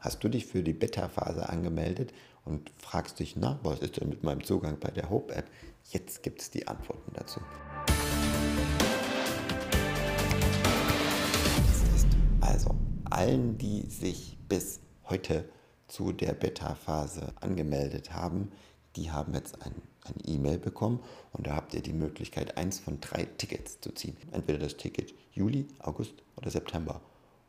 Hast du dich für die Beta-Phase angemeldet und fragst dich, na, was ist denn mit meinem Zugang bei der Hope-App? Jetzt gibt es die Antworten dazu. Also, allen, die sich bis heute zu der Beta-Phase angemeldet haben, die haben jetzt ein, ein E-Mail bekommen und da habt ihr die Möglichkeit, eins von drei Tickets zu ziehen. Entweder das Ticket Juli, August oder September.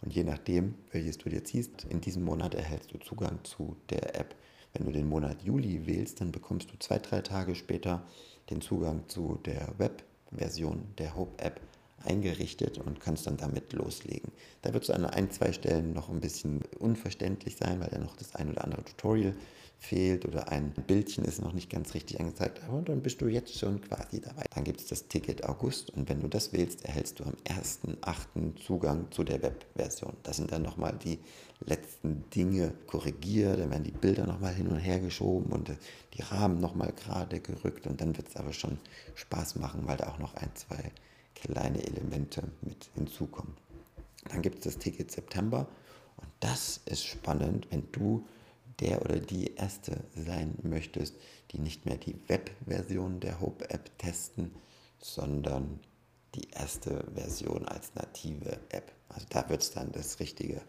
Und je nachdem, welches du dir ziehst, in diesem Monat erhältst du Zugang zu der App. Wenn du den Monat Juli wählst, dann bekommst du zwei, drei Tage später den Zugang zu der Web-Version der Hope-App eingerichtet und kannst dann damit loslegen. Da wird es an ein, zwei Stellen noch ein bisschen unverständlich sein, weil da noch das ein oder andere Tutorial fehlt oder ein Bildchen ist noch nicht ganz richtig angezeigt, aber dann bist du jetzt schon quasi dabei. Dann gibt es das Ticket August und wenn du das wählst, erhältst du am 1.8. Zugang zu der Webversion. Das sind dann nochmal die letzten Dinge korrigiert, dann werden die Bilder nochmal hin und her geschoben und die Rahmen nochmal gerade gerückt und dann wird es aber schon Spaß machen, weil da auch noch ein, zwei kleine Elemente mit hinzukommen. Dann gibt es das Ticket September und das ist spannend, wenn du der oder die Erste sein möchtest, die nicht mehr die Web-Version der Hope-App testen, sondern die erste Version als native App. Also da wird es dann das richtige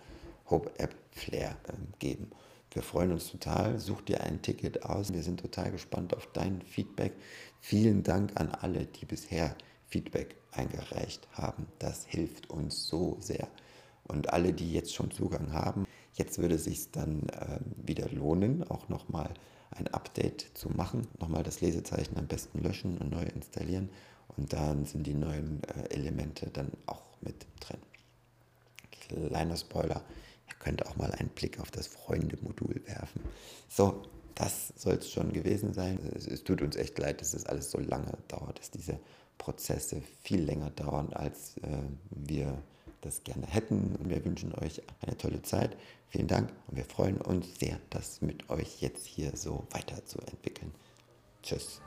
Hope-App-Flair äh, geben. Wir freuen uns total. Such dir ein Ticket aus. Wir sind total gespannt auf dein Feedback. Vielen Dank an alle, die bisher Feedback eingereicht haben. Das hilft uns so sehr. Und alle, die jetzt schon Zugang haben, jetzt würde es sich dann äh, wieder lohnen, auch nochmal ein Update zu machen. Nochmal das Lesezeichen am besten löschen und neu installieren. Und dann sind die neuen äh, Elemente dann auch mit drin. Kleiner Spoiler, ihr könnt auch mal einen Blick auf das Freunde-Modul werfen. So, das soll es schon gewesen sein. Es, es, tut uns echt leid, dass es alles so lange dauert, dass diese Prozesse viel länger dauern, als äh, wir das gerne hätten. Und wir wünschen euch eine tolle Zeit. Vielen Dank und wir freuen uns sehr, das mit euch jetzt hier so weiterzuentwickeln. Tschüss.